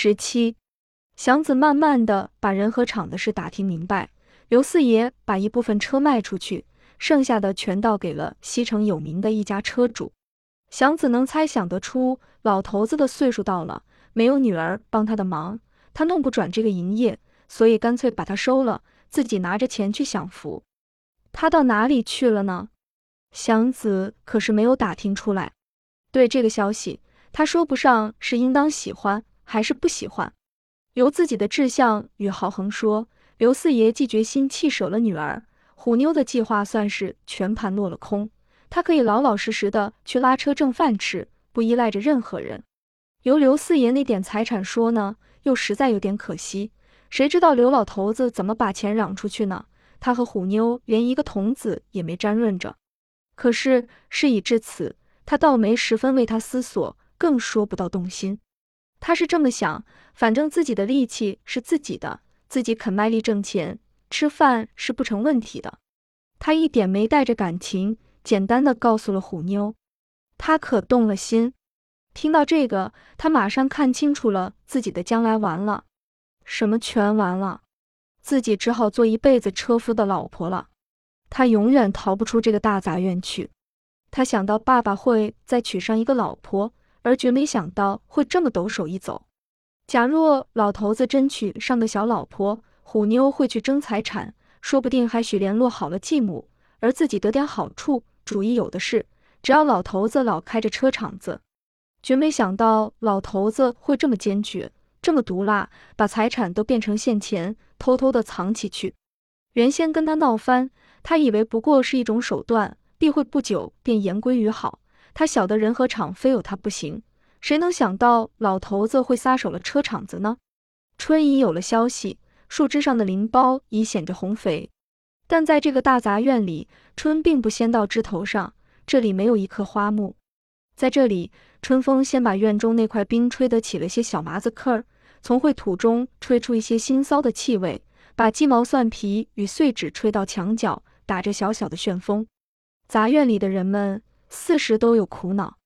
十七，祥子慢慢的把人和厂的事打听明白。刘四爷把一部分车卖出去，剩下的全倒给了西城有名的一家车主。祥子能猜想得出，老头子的岁数到了，没有女儿帮他的忙，他弄不转这个营业，所以干脆把他收了，自己拿着钱去享福。他到哪里去了呢？祥子可是没有打听出来。对这个消息，他说不上是应当喜欢。还是不喜欢，由自己的志向与豪横说，刘四爷既决心弃舍了女儿，虎妞的计划算是全盘落了空。他可以老老实实的去拉车挣饭吃，不依赖着任何人。由刘四爷那点财产说呢，又实在有点可惜。谁知道刘老头子怎么把钱嚷出去呢？他和虎妞连一个童子也没沾润着。可是事已至此，他倒没十分为他思索，更说不到动心。他是这么想，反正自己的力气是自己的，自己肯卖力挣钱，吃饭是不成问题的。他一点没带着感情，简单的告诉了虎妞，他可动了心。听到这个，他马上看清楚了自己的将来完了，什么全完了，自己只好做一辈子车夫的老婆了。他永远逃不出这个大杂院去。他想到爸爸会再娶上一个老婆。而绝没想到会这么抖手一走。假若老头子真娶上个小老婆，虎妞会去争财产，说不定还许联络好了继母，而自己得点好处，主意有的是。只要老头子老开着车厂子，绝没想到老头子会这么坚决，这么毒辣，把财产都变成现钱，偷偷的藏起去。原先跟他闹翻，他以为不过是一种手段，必会不久便言归于好。他晓得人和厂非有他不行，谁能想到老头子会撒手了车厂子呢？春已有了消息，树枝上的灵苞已显着红肥，但在这个大杂院里，春并不先到枝头上。这里没有一棵花木，在这里，春风先把院中那块冰吹得起了些小麻子坑儿，从秽土中吹出一些腥臊的气味，把鸡毛蒜皮与碎纸吹到墙角，打着小小的旋风。杂院里的人们。四十都有苦恼，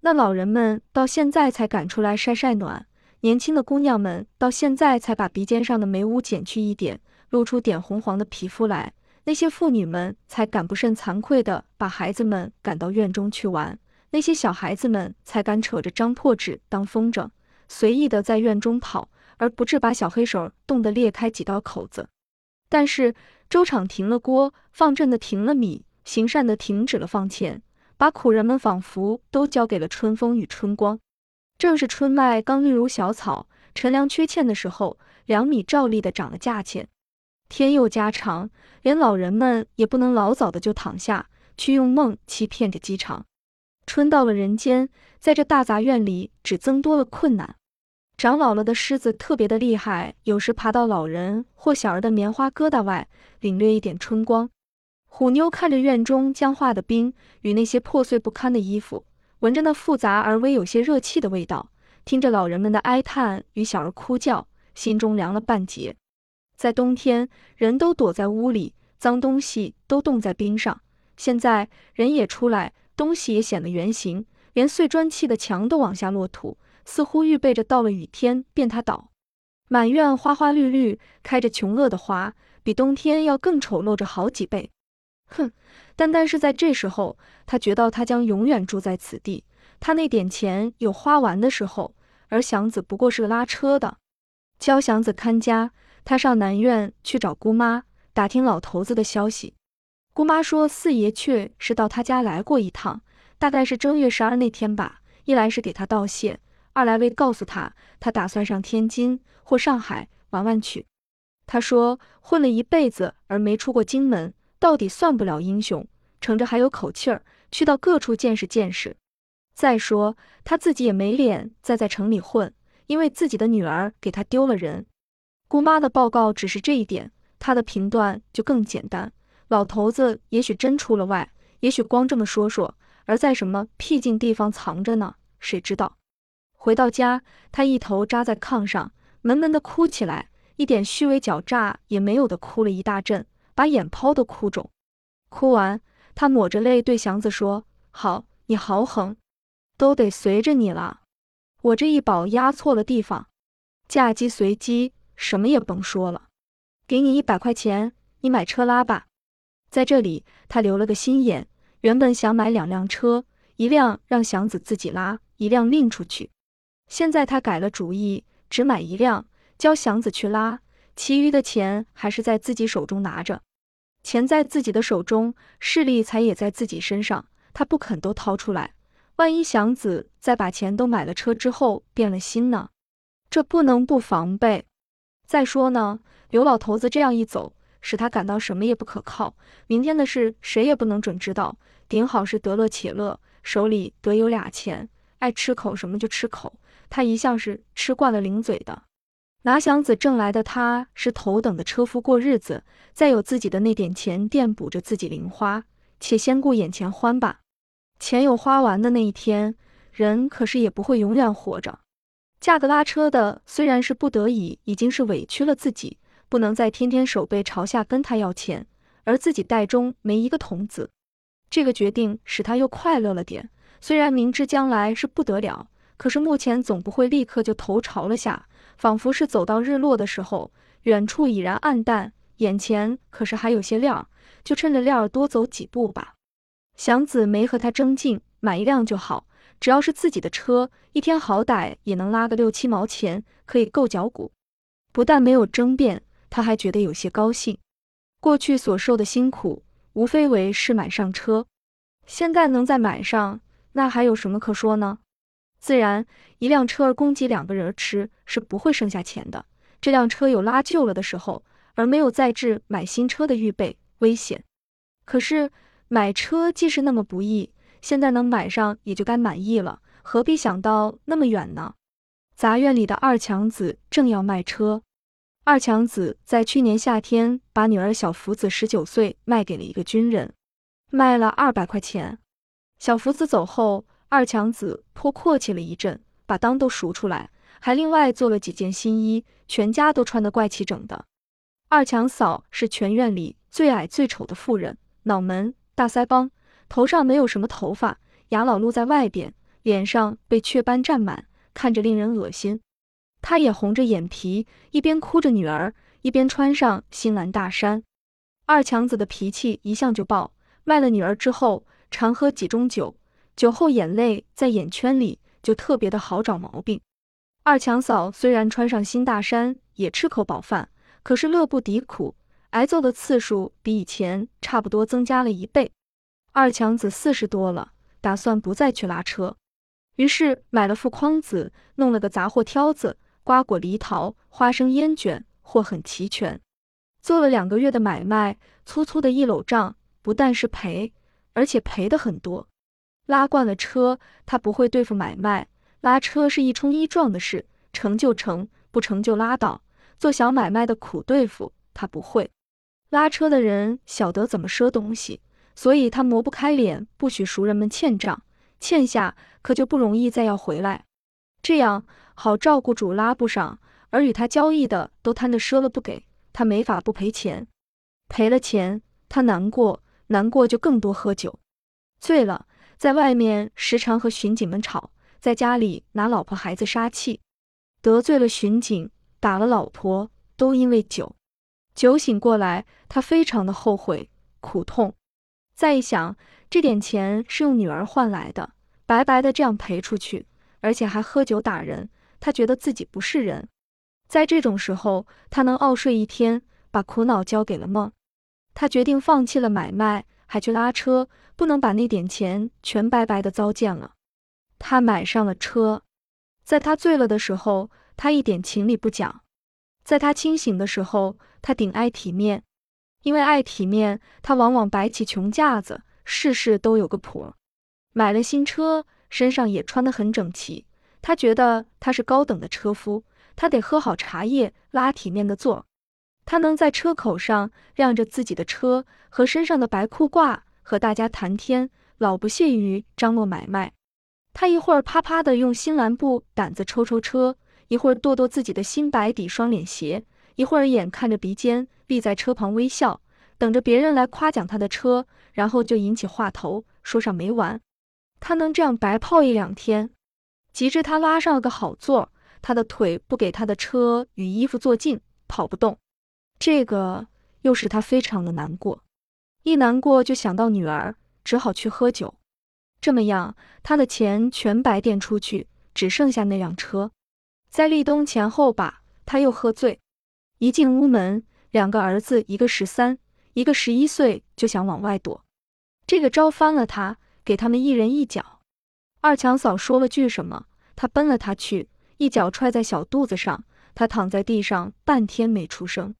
那老人们到现在才赶出来晒晒暖，年轻的姑娘们到现在才把鼻尖上的眉污剪去一点，露出点红黄的皮肤来。那些妇女们才敢不甚惭愧地把孩子们赶到院中去玩，那些小孩子们才敢扯着张破纸当风筝，随意地在院中跑，而不致把小黑手冻得裂开几道口子。但是粥厂停了锅，放赈的停了米，行善的停止了放钱。把苦人们仿佛都交给了春风与春光。正是春麦刚绿如小草，陈粮缺欠的时候，粮米照例的涨了价钱。天又加长，连老人们也不能老早的就躺下去用梦欺骗着饥肠。春到了人间，在这大杂院里只增多了困难。长老了的狮子特别的厉害，有时爬到老人或小儿的棉花疙瘩外，领略一点春光。虎妞看着院中僵化的冰与那些破碎不堪的衣服，闻着那复杂而微有些热气的味道，听着老人们的哀叹与小儿哭叫，心中凉了半截。在冬天，人都躲在屋里，脏东西都冻在冰上；现在人也出来，东西也显了原形，连碎砖砌的墙都往下落土，似乎预备着到了雨天便它倒。满院花花绿绿，开着穷恶的花，比冬天要更丑陋着好几倍。哼，单单是在这时候，他觉得他将永远住在此地。他那点钱有花完的时候，而祥子不过是个拉车的。教祥子看家，他上南院去找姑妈打听老头子的消息。姑妈说四爷却是到他家来过一趟，大概是正月十二那天吧。一来是给他道谢，二来为告诉他，他打算上天津或上海玩玩去。他说混了一辈子而没出过京门。到底算不了英雄，乘着还有口气儿，去到各处见识见识。再说他自己也没脸再在城里混，因为自己的女儿给他丢了人。姑妈的报告只是这一点，他的评断就更简单。老头子也许真出了外，也许光这么说说，而在什么僻静地方藏着呢？谁知道？回到家，他一头扎在炕上，闷闷的哭起来，一点虚伪狡诈也没有的哭了一大阵。把眼泡都哭肿，哭完，他抹着泪对祥子说：“好，你好狠，都得随着你了。我这一宝压错了地方，嫁鸡随鸡，什么也甭说了。给你一百块钱，你买车拉吧。在这里，他留了个心眼，原本想买两辆车，一辆让祥子自己拉，一辆另出去。现在他改了主意，只买一辆，教祥子去拉，其余的钱还是在自己手中拿着。钱在自己的手中，势力才也在自己身上，他不肯都掏出来。万一祥子在把钱都买了车之后变了心呢？这不能不防备。再说呢，刘老头子这样一走，使他感到什么也不可靠。明天的事谁也不能准知道。顶好是得乐且乐，手里得有俩钱，爱吃口什么就吃口。他一向是吃惯了零嘴的。拿祥子挣来的，他是头等的车夫过日子，再有自己的那点钱垫补着自己零花，且先顾眼前欢吧。钱有花完的那一天，人可是也不会永远活着。嫁个拉车的虽然是不得已，已经是委屈了自己，不能再天天手背朝下跟他要钱，而自己袋中没一个铜子。这个决定使他又快乐了点。虽然明知将来是不得了，可是目前总不会立刻就头朝了下，仿佛是走到日落的时候，远处已然暗淡，眼前可是还有些亮，就趁着亮多走几步吧。祥子没和他争竞，买一辆就好，只要是自己的车，一天好歹也能拉个六七毛钱，可以够脚骨。不但没有争辩，他还觉得有些高兴。过去所受的辛苦，无非为是买上车，现在能再买上，那还有什么可说呢？自然，一辆车儿供给两个人吃，是不会剩下钱的。这辆车有拉旧了的时候，而没有再置买新车的预备，危险。可是。买车既是那么不易，现在能买上也就该满意了，何必想到那么远呢？杂院里的二强子正要卖车。二强子在去年夏天把女儿小福子十九岁卖给了一个军人，卖了二百块钱。小福子走后，二强子颇阔气了一阵，把裆都赎出来，还另外做了几件新衣，全家都穿得怪齐整的。二强嫂是全院里最矮最丑的妇人，脑门。大腮帮，头上没有什么头发，牙老露在外边，脸上被雀斑占满，看着令人恶心。她也红着眼皮，一边哭着女儿，一边穿上新蓝大衫。二强子的脾气一向就暴，卖了女儿之后，常喝几盅酒，酒后眼泪在眼圈里，就特别的好找毛病。二强嫂虽然穿上新大衫，也吃口饱饭，可是乐不敌苦。挨揍的次数比以前差不多增加了一倍。二强子四十多了，打算不再去拉车，于是买了副筐子，弄了个杂货挑子，瓜果梨桃、花生烟卷，货很齐全。做了两个月的买卖，粗粗的一篓账，不但是赔，而且赔的很多。拉惯了车，他不会对付买卖，拉车是一冲一撞的事，成就成，不成就拉倒。做小买卖的苦对付，他不会。拉车的人晓得怎么赊东西，所以他磨不开脸，不许熟人们欠账，欠下可就不容易再要回来，这样好照顾主拉不上，而与他交易的都贪得赊了不给，他没法不赔钱，赔了钱他难过，难过就更多喝酒，醉了在外面时常和巡警们吵，在家里拿老婆孩子撒气，得罪了巡警，打了老婆，都因为酒。酒醒过来，他非常的后悔、苦痛。再一想，这点钱是用女儿换来的，白白的这样赔出去，而且还喝酒打人，他觉得自己不是人。在这种时候，他能傲睡一天，把苦恼交给了梦。他决定放弃了买卖，还去拉车，不能把那点钱全白白的糟践了。他买上了车，在他醉了的时候，他一点情理不讲。在他清醒的时候，他顶爱体面，因为爱体面，他往往摆起穷架子，事事都有个谱。买了新车，身上也穿得很整齐。他觉得他是高等的车夫，他得喝好茶叶，拉体面的座。他能在车口上晾着自己的车和身上的白裤褂，和大家谈天，老不屑于张罗买卖。他一会儿啪啪的用新蓝布掸子抽抽车。一会儿跺跺自己的新白底双脸鞋，一会儿眼看着鼻尖立在车旁微笑，等着别人来夸奖他的车，然后就引起话头，说上没完。他能这样白泡一两天，及至他拉上了个好座，他的腿不给他的车与衣服做劲，跑不动。这个又使他非常的难过，一难过就想到女儿，只好去喝酒。这么样，他的钱全白垫出去，只剩下那辆车。在立冬前后吧，他又喝醉，一进屋门，两个儿子，一个十三，一个十一岁，就想往外躲。这个招翻了他，给他们一人一脚。二强嫂说了句什么，他奔了他去，一脚踹在小肚子上，他躺在地上半天没出声。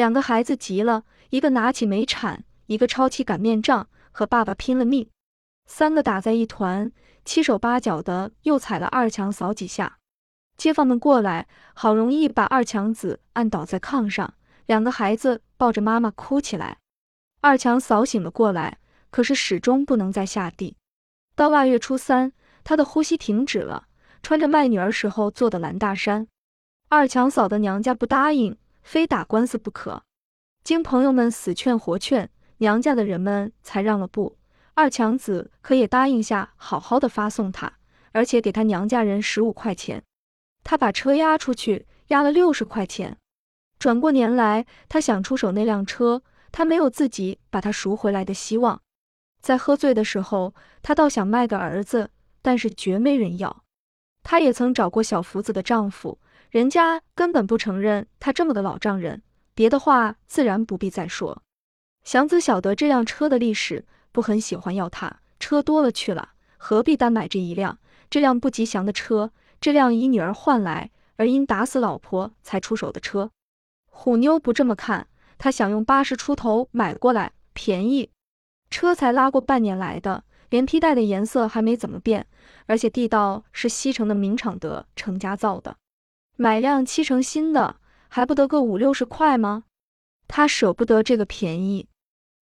两个孩子急了，一个拿起煤铲，一个抄起擀面杖，和爸爸拼了命。三个打在一团，七手八脚的又踩了二强嫂几下。街坊们过来，好容易把二强子按倒在炕上，两个孩子抱着妈妈哭起来。二强嫂醒了过来，可是始终不能再下地。到腊月初三，她的呼吸停止了，穿着卖女儿时候做的蓝大衫。二强嫂的娘家不答应。非打官司不可，经朋友们死劝活劝，娘家的人们才让了步。二强子可也答应下，好好的发送他，而且给他娘家人十五块钱。他把车押出去，押了六十块钱。转过年来，他想出手那辆车，他没有自己把它赎回来的希望。在喝醉的时候，他倒想卖个儿子，但是绝没人要。她也曾找过小福子的丈夫。人家根本不承认她这么个老丈人，别的话自然不必再说。祥子晓得这辆车的历史，不很喜欢要它。车多了去了，何必单买这一辆？这辆不吉祥的车，这辆以女儿换来而因打死老婆才出手的车。虎妞不这么看，她想用八十出头买过来，便宜。车才拉过半年来的，连皮带的颜色还没怎么变，而且地道是西城的名厂德成家造的。买辆七成新的还不得个五六十块吗？他舍不得这个便宜，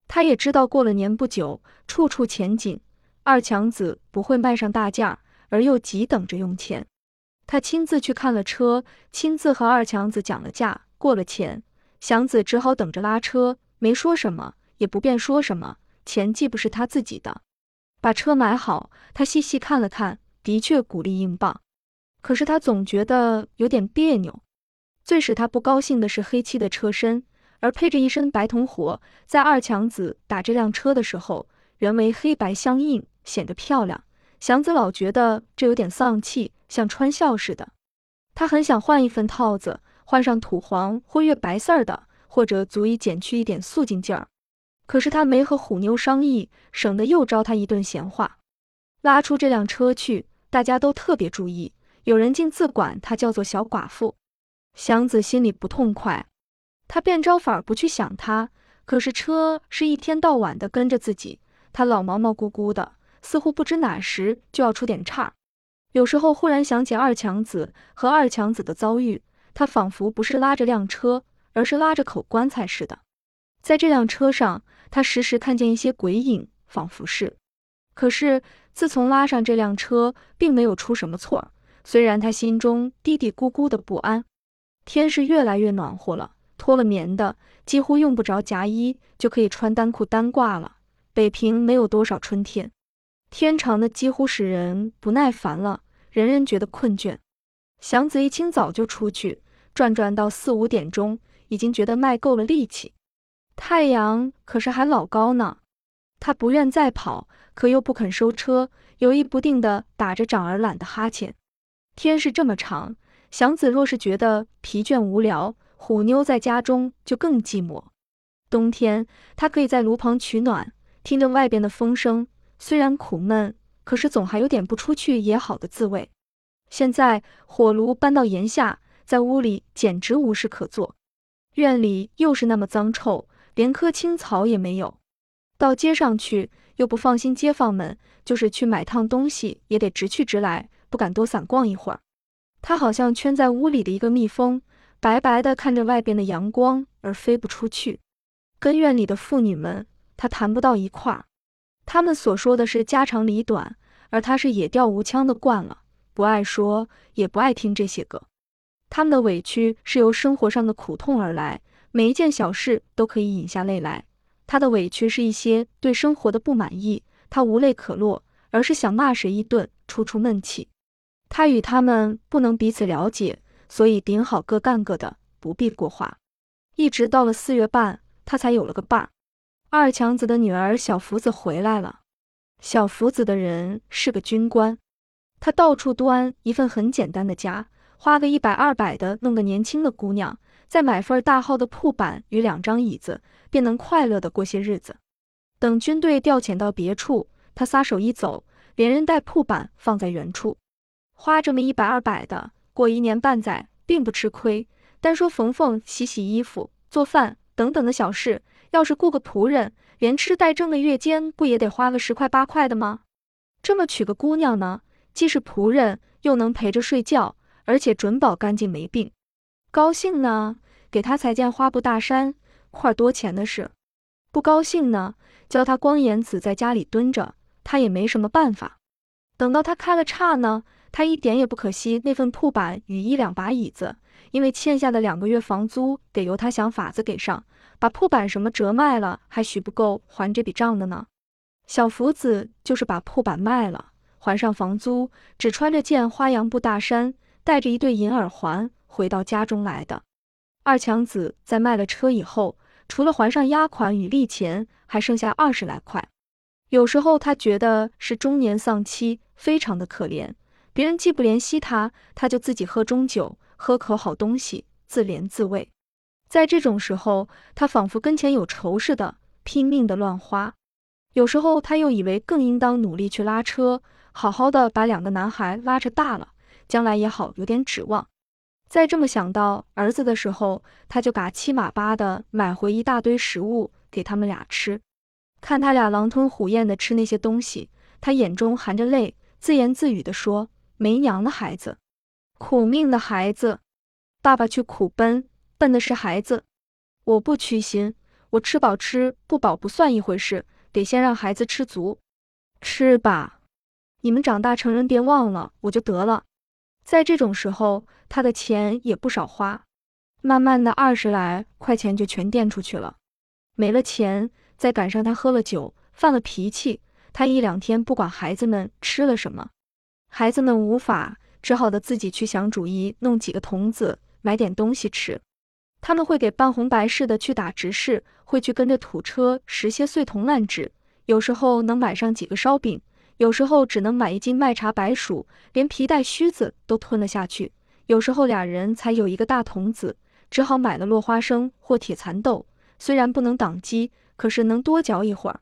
他也知道过了年不久，处处钱紧，二强子不会卖上大价，而又急等着用钱。他亲自去看了车，亲自和二强子讲了价，过了钱，祥子只好等着拉车，没说什么，也不便说什么。钱既不是他自己的，把车买好，他细细看了看，的确鼓励硬棒。可是他总觉得有点别扭。最使他不高兴的是黑漆的车身，而配着一身白铜火。在二强子打这辆车的时候，原为黑白相映，显得漂亮。祥子老觉得这有点丧气，像穿孝似的。他很想换一份套子，换上土黄或月白色儿的，或者足以减去一点素净劲儿。可是他没和虎妞商议，省得又招他一顿闲话。拉出这辆车去，大家都特别注意。有人竟自管她叫做小寡妇，祥子心里不痛快，他便招法不去想她。可是车是一天到晚的跟着自己，他老毛毛咕咕的，似乎不知哪时就要出点岔。有时候忽然想起二强子和二强子的遭遇，他仿佛不是拉着辆车，而是拉着口棺材似的。在这辆车上，他时时看见一些鬼影，仿佛是。可是自从拉上这辆车，并没有出什么错。虽然他心中嘀嘀咕咕的不安，天是越来越暖和了，脱了棉的几乎用不着夹衣就可以穿单裤单褂了。北平没有多少春天，天长的几乎使人不耐烦了，人人觉得困倦。祥子一清早就出去转转，到四五点钟，已经觉得卖够了力气，太阳可是还老高呢。他不愿再跑，可又不肯收车，犹豫不定的打着长而懒的哈欠。天是这么长，祥子若是觉得疲倦无聊，虎妞在家中就更寂寞。冬天，他可以在炉旁取暖，听着外边的风声，虽然苦闷，可是总还有点不出去也好的滋味。现在火炉搬到檐下，在屋里简直无事可做。院里又是那么脏臭，连棵青草也没有。到街上去，又不放心街坊们，就是去买趟东西，也得直去直来。不敢多散逛一会儿，他好像圈在屋里的一个蜜蜂，白白的看着外边的阳光而飞不出去。跟院里的妇女们，他谈不到一块儿，他们所说的是家长里短，而他是野调无腔的惯了，不爱说，也不爱听这些个。他们的委屈是由生活上的苦痛而来，每一件小事都可以引下泪来。他的委屈是一些对生活的不满意，他无泪可落，而是想骂谁一顿，出出闷气。他与他们不能彼此了解，所以顶好各干各的，不必过话。一直到了四月半，他才有了个伴儿。二强子的女儿小福子回来了。小福子的人是个军官，他到处端一份很简单的家，花个一百二百的弄个年轻的姑娘，再买份大号的铺板与两张椅子，便能快乐的过些日子。等军队调遣到别处，他撒手一走，连人带铺板放在原处，花这么一百二百的过一年半载，并不吃亏。单说缝缝、洗洗衣服、做饭等等的小事。要是雇个仆人，连吃带挣的月间不也得花个十块八块的吗？这么娶个姑娘呢，既是仆人，又能陪着睡觉，而且准保干净没病。高兴呢，给他裁件花布大衫，块多钱的事；不高兴呢，叫他光眼子在家里蹲着，他也没什么办法。等到他开了叉呢，他一点也不可惜那份铺板与一两把椅子，因为欠下的两个月房租得由他想法子给上。把铺板什么折卖了，还许不够还这笔账的呢。小福子就是把铺板卖了，还上房租，只穿着件花洋布大衫，带着一对银耳环回到家中来的。二强子在卖了车以后，除了还上押款与利钱，还剩下二十来块。有时候他觉得是中年丧妻，非常的可怜。别人既不怜惜他，他就自己喝中酒，喝口好东西，自怜自慰。在这种时候，他仿佛跟前有仇似的，拼命的乱花。有时候他又以为更应当努力去拉车，好好的把两个男孩拉扯大了，将来也好有点指望。再这么想到儿子的时候，他就嘎七马八的买回一大堆食物给他们俩吃。看他俩狼吞虎咽的吃那些东西，他眼中含着泪，自言自语的说：“没娘的孩子，苦命的孩子，爸爸去苦奔。”笨的是孩子，我不屈心，我吃饱吃不饱不算一回事，得先让孩子吃足。吃吧，你们长大成人别忘了我就得了。在这种时候，他的钱也不少花，慢慢的二十来块钱就全垫出去了。没了钱，再赶上他喝了酒，犯了脾气，他一两天不管孩子们吃了什么，孩子们无法，只好的自己去想主意，弄几个童子买点东西吃。他们会给扮红白事的去打执事，会去跟着土车拾些碎铜烂纸，有时候能买上几个烧饼，有时候只能买一斤麦茶白薯，连皮带须子都吞了下去。有时候俩人才有一个大童子，只好买了落花生或铁蚕豆，虽然不能挡饥，可是能多嚼一会儿。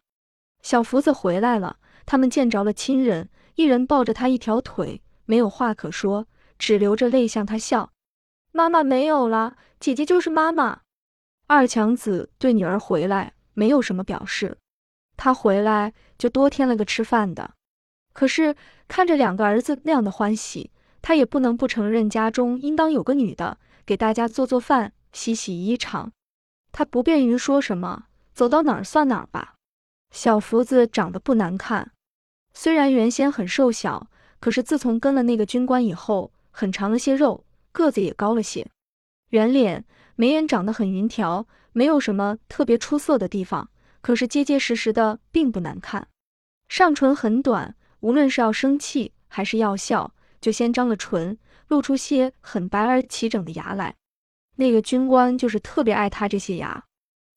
小福子回来了，他们见着了亲人，一人抱着他一条腿，没有话可说，只流着泪向他笑。妈妈没有了。姐姐就是妈妈。二强子对女儿回来没有什么表示，他回来就多添了个吃饭的。可是看着两个儿子那样的欢喜，他也不能不承认家中应当有个女的给大家做做饭、洗洗衣裳。他不便于说什么，走到哪儿算哪儿吧。小福子长得不难看，虽然原先很瘦小，可是自从跟了那个军官以后，很长了些肉，个子也高了些。圆脸，眉眼长得很匀条，没有什么特别出色的地方，可是结结实实的，并不难看。上唇很短，无论是要生气还是要笑，就先张了唇，露出些很白而齐整的牙来。那个军官就是特别爱他这些牙，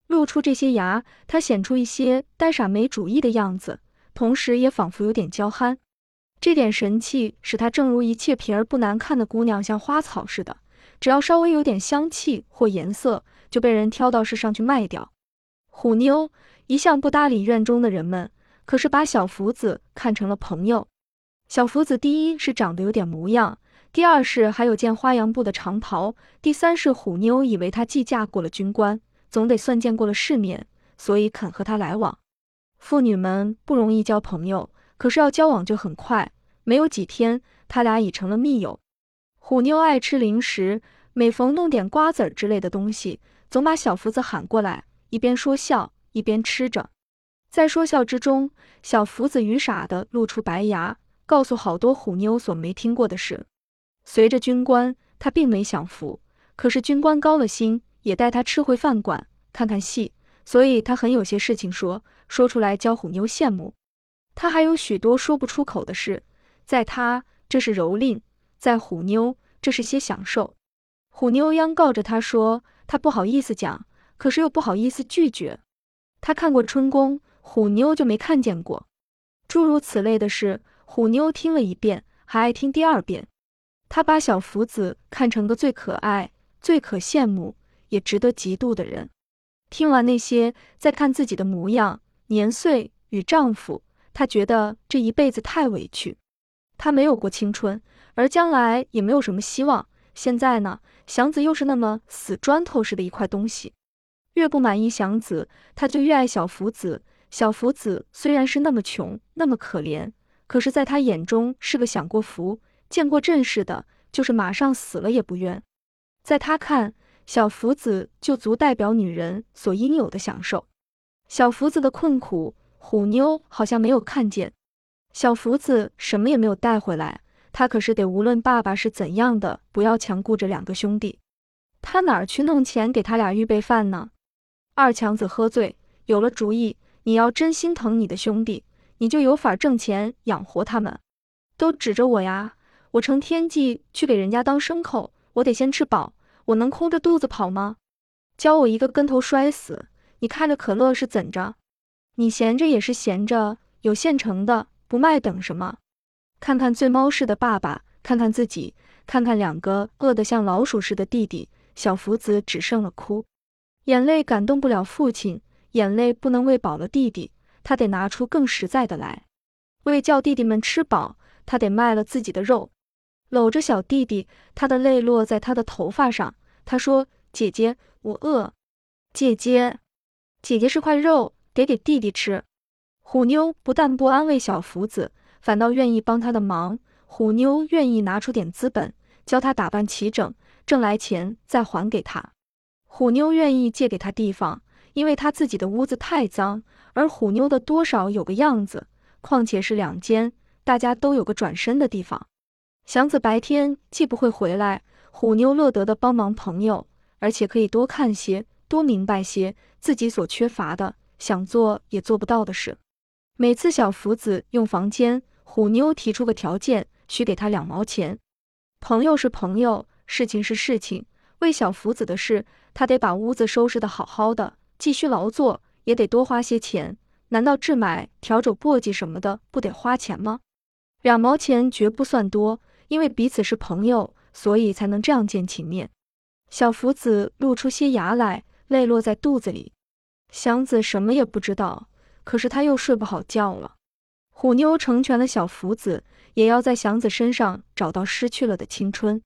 露出这些牙，他显出一些呆傻没主意的样子，同时也仿佛有点娇憨。这点神气使他正如一切皮儿不难看的姑娘，像花草似的。只要稍微有点香气或颜色，就被人挑到市上去卖掉。虎妞一向不搭理院中的人们，可是把小福子看成了朋友。小福子第一是长得有点模样，第二是还有件花洋布的长袍，第三是虎妞以为他既嫁过了军官，总得算见过了世面，所以肯和他来往。妇女们不容易交朋友，可是要交往就很快，没有几天，他俩已成了密友。虎妞爱吃零食，每逢弄点瓜子儿之类的东西，总把小福子喊过来，一边说笑一边吃着。在说笑之中，小福子愚傻的露出白牙，告诉好多虎妞所没听过的事。随着军官，他并没享福，可是军官高了心，也带他吃回饭馆看看戏，所以他很有些事情说，说出来教虎妞羡慕。他还有许多说不出口的事，在他这是蹂躏。在虎妞，这是些享受。虎妞央告着他说，他不好意思讲，可是又不好意思拒绝。他看过春宫，虎妞就没看见过。诸如此类的事，虎妞听了一遍，还爱听第二遍。她把小福子看成个最可爱、最可羡慕，也值得嫉妒的人。听完那些，再看自己的模样、年岁与丈夫，她觉得这一辈子太委屈。她没有过青春，而将来也没有什么希望。现在呢，祥子又是那么死砖头似的一块东西。越不满意祥子，她就越爱小福子。小福子虽然是那么穷，那么可怜，可是在他眼中是个享过福、见过阵势的，就是马上死了也不冤。在他看。小福子就足代表女人所应有的享受。小福子的困苦，虎妞好像没有看见。小福子什么也没有带回来，他可是得无论爸爸是怎样的，不要强顾着两个兄弟。他哪儿去弄钱给他俩预备饭呢？二强子喝醉，有了主意。你要真心疼你的兄弟，你就有法挣钱养活他们。都指着我呀，我成天际去给人家当牲口，我得先吃饱。我能空着肚子跑吗？教我一个跟头摔死！你看着可乐是怎着？你闲着也是闲着，有现成的不卖等什么？看看醉猫似的爸爸，看看自己，看看两个饿得像老鼠似的弟弟，小福子只剩了哭，眼泪感动不了父亲，眼泪不能喂饱了弟弟，他得拿出更实在的来，为叫弟弟们吃饱，他得卖了自己的肉。搂着小弟弟，他的泪落在他的头发上。他说：“姐姐，我饿。姐姐，姐姐是块肉，给给弟弟吃。”虎妞不但不安慰小福子，反倒愿意帮他的忙。虎妞愿意拿出点资本，教他打扮齐整，挣来钱再还给他。虎妞愿意借给他地方，因为他自己的屋子太脏，而虎妞的多少有个样子。况且是两间，大家都有个转身的地方。祥子白天既不会回来，虎妞乐得的帮忙朋友，而且可以多看些，多明白些自己所缺乏的，想做也做不到的事。每次小福子用房间，虎妞提出个条件，需给他两毛钱。朋友是朋友，事情是事情，为小福子的事，他得把屋子收拾得好好的，继续劳作也得多花些钱。难道置买笤帚、簸箕什么的不得花钱吗？两毛钱绝不算多。因为彼此是朋友，所以才能这样见情面。小福子露出些牙来，泪落在肚子里。祥子什么也不知道，可是他又睡不好觉了。虎妞成全了小福子，也要在祥子身上找到失去了的青春。